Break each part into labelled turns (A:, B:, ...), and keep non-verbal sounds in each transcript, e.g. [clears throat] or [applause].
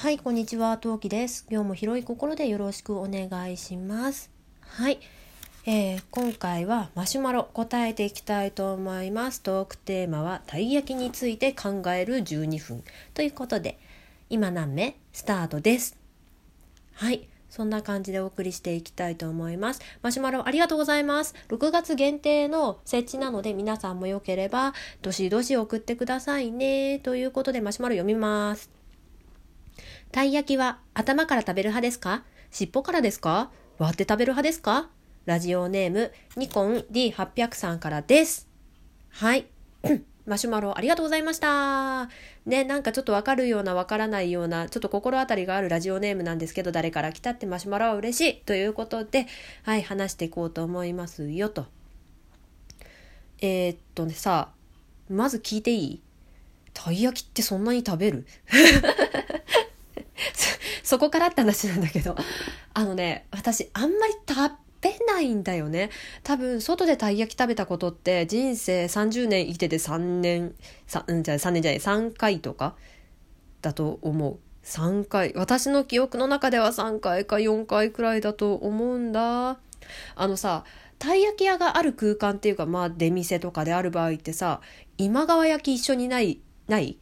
A: はい、こんにちは、トウキです。今日も広い心でよろしくお願いします。はい、えー今回はマシュマロ答えていきたいと思います。トークテーマはたい焼きについて考える12分ということで、今何目スタートです。はい。そんな感じでお送りしていきたいと思います。マシュマロありがとうございます。6月限定の設置なので皆さんもよければどしどし送ってくださいね。ということでマシュマロ読みます。たい焼きは頭から食べる派ですか？尻尾からですか？割って食べる派ですか？ラジオネームニコン D800 さんからです。はい。[clears throat] マシュマロありがとうございました。ね、なんかちょっとわかるようなわからないような、ちょっと心当たりがあるラジオネームなんですけど、誰から来たってマシュマロは嬉しいということで、はい、話していこうと思いますよと。えー、っとね、さあ、まず聞いていい？たい焼きってそんなに食べる？[laughs] そこからって話なんだけど、あのね、私あんまり食べないんだよね。多分、外でたい焼き食べたことって人生30年生きてて3年、さうん、じゃ3年じゃない、3回とかだと思う。3回。私の記憶の中では3回か4回くらいだと思うんだ。あのさ、たい焼き屋がある空間っていうか、まあ出店とかである場合ってさ、今川焼き一緒にない、ない？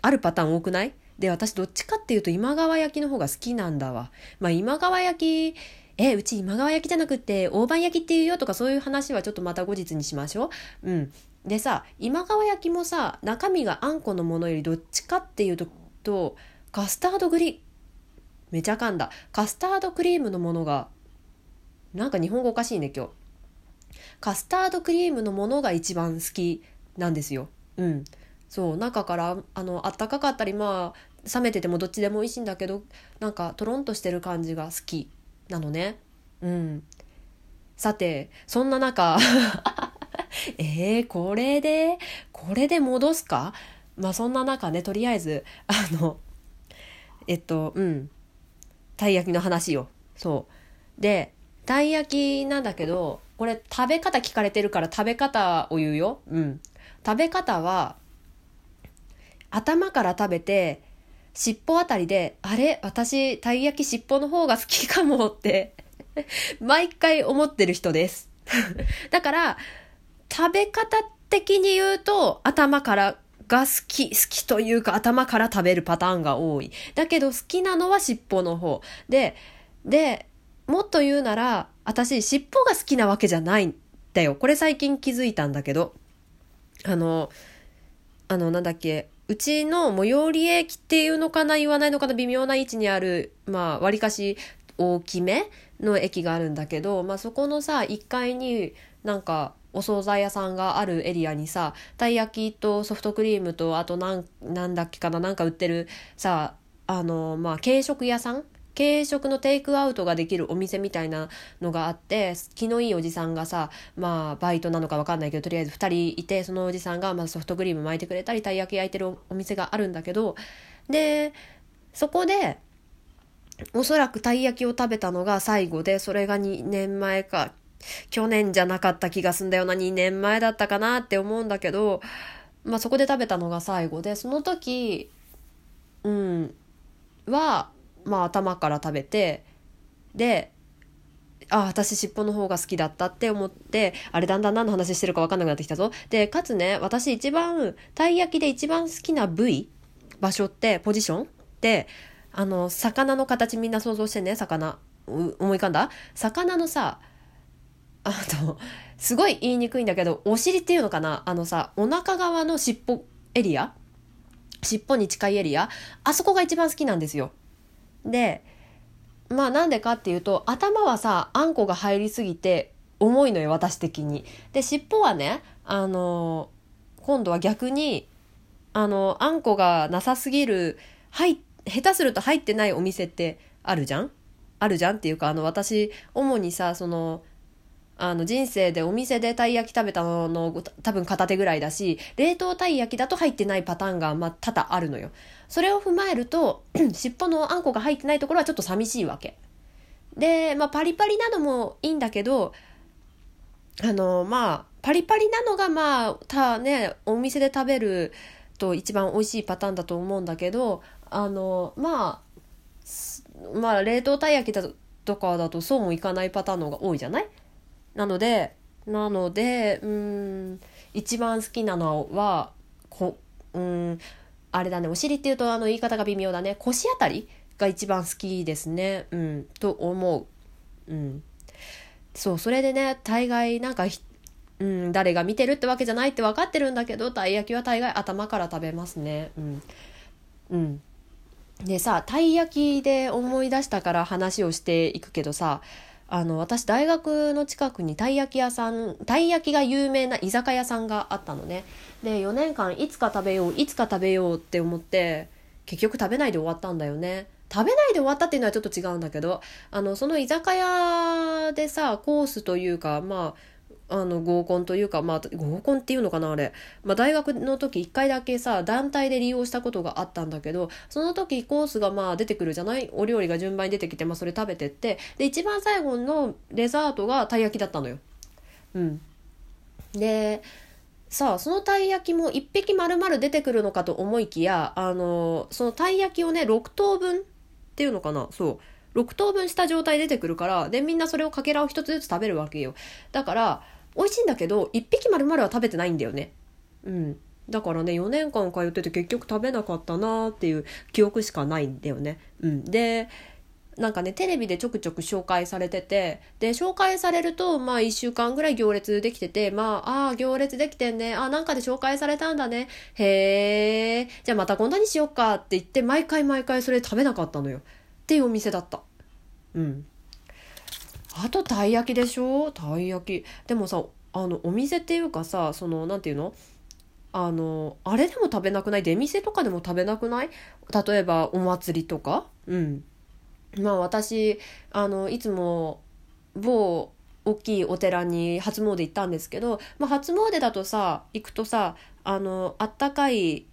A: あるパターン多くない？で、私どっちかっていうと今川焼きの方が好きなんだわ。まあ今川焼き、え、うち今川焼きじゃなくって大判焼きっていうよとかそういう話はちょっとまた後日にしましょう。うん。でさ、今川焼きもさ、中身があんこのものよりどっちかっていうと、とカスタードグリ、めちゃ噛んだ。カスタードクリームのものが、なんか日本語おかしいね今日。カスタードクリームのものが一番好きなんですよ。うん。そう中からあのあったかかったりまあ冷めててもどっちでも美味しいんだけどなんかとろんとしてる感じが好きなのね。うん。さてそんな中 [laughs] えー、これでこれで戻すか？まあそんな中ねとりあえずあのえっとうん。たい焼きの話よ。そう。でたい焼きなんだけどこれ食べ方聞かれてるから食べ方を言うよ。うん。食べ方は頭から食べて尻尾あたりであれ私たい焼き尻尾の方が好きかもって [laughs] 毎回思ってる人です。[laughs] だから食べ方的に言うと頭からが好き好きというか頭から食べるパターンが多い。だけど好きなのは尻尾の方。ででもっと言うなら私尻尾が好きなわけじゃないんだよ。これ最近気づいたんだけど。あのあのなんだっけうちの最寄り駅っていうのかな言わないのかな微妙な位置にあるまあ割かし大きめの駅があるんだけど、まあ、そこのさ1階になんかお惣菜屋さんがあるエリアにさたい焼きとソフトクリームとあとなんなんだっけかななんか売ってるさあのまあ軽食屋さん軽食のテイクアウトができるお店みたいなのがあって気のいいおじさんがさまあバイトなのか分かんないけどとりあえず2人いてそのおじさんがまあソフトクリーム巻いてくれたりたい焼き焼いてるお店があるんだけどでそこでおそらくたい焼きを食べたのが最後でそれが2年前か去年じゃなかった気がすんだよな2年前だったかなって思うんだけど、まあ、そこで食べたのが最後でその時うんはまあ頭から食べてであ私尻尾の方が好きだったって思ってあれだんだん何の話してるか分かんなくなってきたぞ。でかつね私一番たい焼きで一番好きな部位場所ってポジションってあの魚の形みんな想像してね魚。思い浮かんだ？魚のさあのすごい言いにくいんだけどお尻っていうのかな？あのさお腹側の尻尾エリア？尻尾に近いエリア？あそこが一番好きなんですよ。でまあなんでかっていうと頭はさあんこが入りすぎて重いのよ私的に。で尻尾はねあの今度は逆にあのあんこがなさすぎる入下手すると入ってないお店ってあるじゃん？あるじゃん？っていうかあの私主にさそのあの人生でお店でたい焼き食べたのの多分片手ぐらいだし冷凍たい焼きだと入ってないパターンがまあ多々あるのよ。それを踏まえると [clears throat] 尻尾のあんこが入ってないところはちょっと寂しいわけ。で、まあ、パリパリなのもいいんだけどあのまあパリパリなのがまあたねお店で食べると一番美味しいパターンだと思うんだけどあのまあまあ冷凍たい焼きだとかだとそうもいかないパターンの方が多いじゃない？なのでなのでうん一番好きなのはこうんあれだねお尻っていうとあの言い方が微妙だね。腰あたりが一番好きですね。うんと思う。うん。そうそれでね大概なんかうん、誰が見てるってわけじゃないって分かってるんだけどたい焼きは大概頭から食べますね。うん。うん。でさたい焼きで思い出したから話をしていくけどさあの私大学の近くにたい焼き屋さんたい焼きが有名な居酒屋さんがあったのね。で4年間いつか食べよういつか食べようって思って結局食べないで終わったんだよね。食べないで終わったっていうのはちょっと違うんだけどあのその居酒屋でさコースというかまああの合コンというか、まあ、合コンっていうのかなあれ、まあ、大学の時1回だけさ団体で利用したことがあったんだけどその時コースがまあ出てくるじゃない？お料理が順番に出てきて、まあ、それ食べてって。で一番最後のデザートがたい焼きだったのよ。うん、でさあそのたい焼きも1匹丸々出てくるのかと思いきやあのそのたい焼きをね6等分っていうのかな？そう。6等分した状態出てくるからでみんなそれをかけらを1つずつ食べるわけよ。だから美味しいんだけど1匹丸々は食べてないんだよね。うん。だからね4年間通ってて結局食べなかったなーっていう記憶しかないんだよね。うん。でなんかねテレビでちょくちょく紹介されててで紹介されるとまあ1週間ぐらい行列できててまあああ行列できてんね。あなんかで紹介されたんだね。へえじゃあまた今度にしよっかって言って毎回毎回それ食べなかったのよ。っていうお店だった。うん。あとたい焼きでしょ？たい焼き。でもさあのお店っていうかさその何て言うの？あのあれでも食べなくない？出店とかでも食べなくない？例えばお祭りとか？うん。まあ私あのいつも某大きいお寺に初詣行ったんですけど、まあ、初詣だとさ行くとさあのあったかい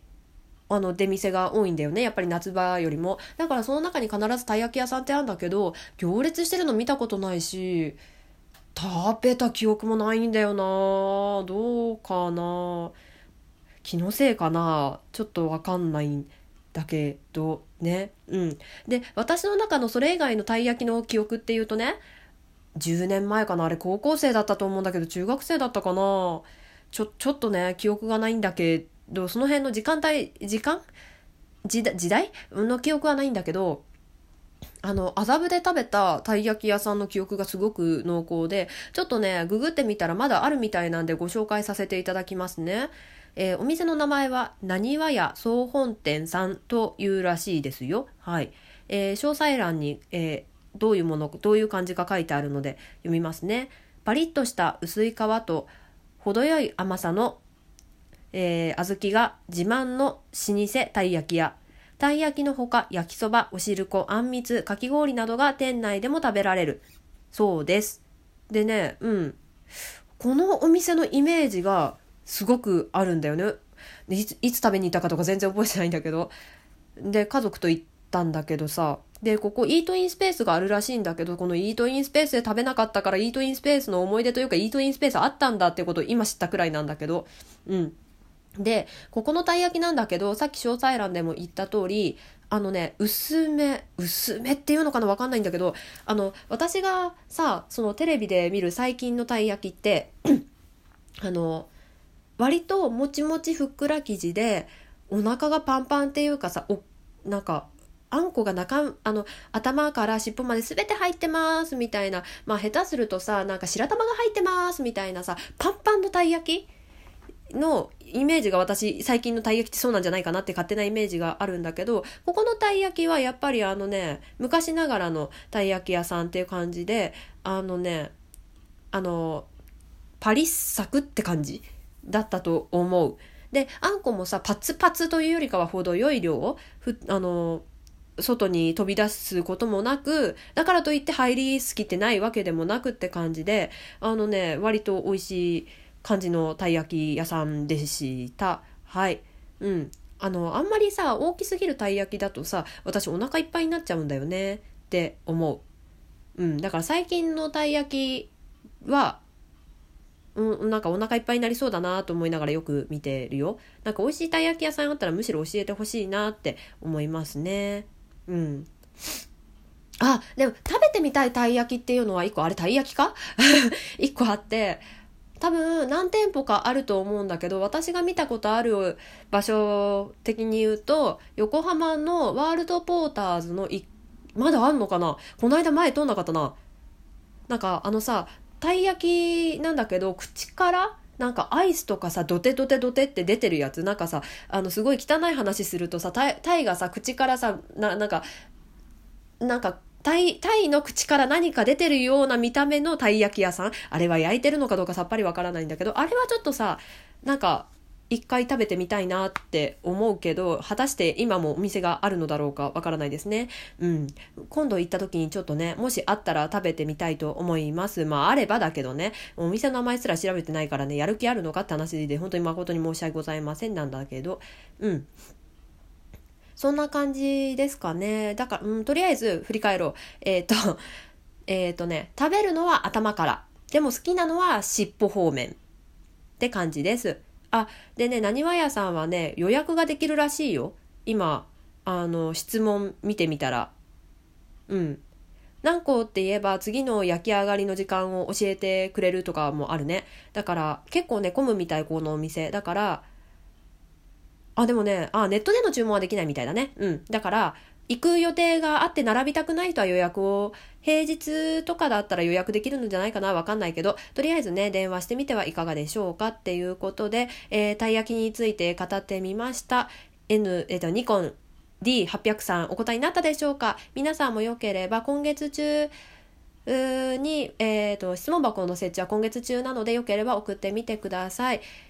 A: あの出店が多いんだよね。やっぱり夏場よりも。だからその中に必ずたい焼き屋さんってあるんだけど行列してるの見たことないし食べた記憶もないんだよな。どうかな。気のせいかな。ちょっとわかんないんだけどね。うん。で私の中のそれ以外のたい焼きの記憶っていうとね10年前かな。あれ高校生だったと思うんだけど中学生だったかな。ちょちょっとね記憶がないんだけどその辺の時間帯時間？時代？の記憶はないんだけどあの麻布で食べたたい焼き屋さんの記憶がすごく濃厚でちょっとねググってみたらまだあるみたいなんでご紹介させていただきますね。えー、お店の名前は、なにわ屋総本店さんというらしいですよ。はい。えー、詳細欄に、えー、どういうもの、どういう漢字か書いてあるので読みますね。パリッとした薄い皮と程よい甘さの、えー、小豆が自慢の老舗たい焼き屋。たい焼きのほか焼きそば、おしるこ、あんみつ、かき氷などが店内でも食べられる。そうです。でね、うん。このお店のイメージがすごくあるんだよねいついつ食べに行ったかとか全然覚えてないんだけどで家族と行ったんだけどさでここイートインスペースがあるらしいんだけどこのイートインスペースで食べなかったからイートインスペースの思い出というかイートインスペースあったんだってことを今知ったくらいなんだけどうんでここのたい焼きなんだけどさっき詳細欄でも言った通りあのね薄め薄めっていうのかな分かんないんだけどあの私がさそのテレビで見る最近のたい焼きって [clears throat] あの割ともちもちふっくら生地でお腹がパンパンっていうかさおなんかあんこが中あの頭から尻尾まで全て入ってますみたいな。まあ下手するとさなんか白玉が入ってますみたいなさパンパンのたい焼きのイメージが私最近のたい焼きってそうなんじゃないかなって勝手なイメージがあるんだけどここのたい焼きはやっぱりあのね昔ながらのたい焼き屋さんっていう感じであのねあのパリッサクって感じだったと思う。であんこもさパツパツというよりかは程よい量をふあの外に飛び出すこともなくだからといって入りすぎてないわけでもなくって感じであのね割と美味しい感じのたい焼き屋さんでした。はい。うん。あのあんまりさ大きすぎるたい焼きだとさ私お腹いっぱいになっちゃうんだよね。って思う。うん。だから最近のたい焼きはうん、なんかお腹いっぱいになりそうだなと思いながらよく見てるよ。なんか美味しいたい焼き屋さんあったらむしろ教えてほしいなって思いますね。うん。あ、でも食べてみたいたい焼きっていうのは一個、あれたい焼きか？[laughs] 一個あって、多分何店舗かあると思うんだけど、私が見たことある場所的に言うと、横浜のワールドポーターズの、まだあんのかな？この間前通んなかったな。なんかあのさ、たい焼きなんだけど、口からなんかアイスとかさ、ドテドテドテって出てるやつ。なんかさ、あのすごい汚い話するとさ、タイタイがさ、口からさ、ななんか、なんか、タイ、タイの口から何か出てるような見た目のたい焼き屋さん？あれは焼いてるのかどうかさっぱりわからないんだけど、あれはちょっとさ、なんか、一回食べてみたいなって思うけど、果たして今もお店があるのだろうかわからないですね。うん。今度行った時にちょっとね、もしあったら食べてみたいと思います。まあ、あればだけどね、お店の名前すら調べてないからね、やる気あるのかって話で、本当に誠に申し訳ございませんなんだけど、うん。そんな感じですかね。だから、うん、とりあえず振り返ろう。えっ、と、えっ、とね、食べるのは頭から。でも好きなのは尻尾方面。って感じです。あ、でね、なにわ屋さんはね、予約ができるらしいよ。今、あの、質問見てみたら。うん。何個って言えば次の焼き上がりの時間を教えてくれるとかもあるね。だから結構ね、混むみたい、このお店。だから、あ、でもね、あ、ネットでの注文はできないみたいだね。うん。だから、行く予定があって並びたくない人は予約を、平日とかだったら予約できるんじゃないかなわかんないけど、とりあえずね、電話してみてはいかがでしょうかっていうことで、えー、たい焼きについて語ってみました。N、えっ、と、ニコン D800 さんお答えになったでしょうか？皆さんもよければ今月中、に、えーと、質問箱の設置は今月中なのでよければ送ってみてください。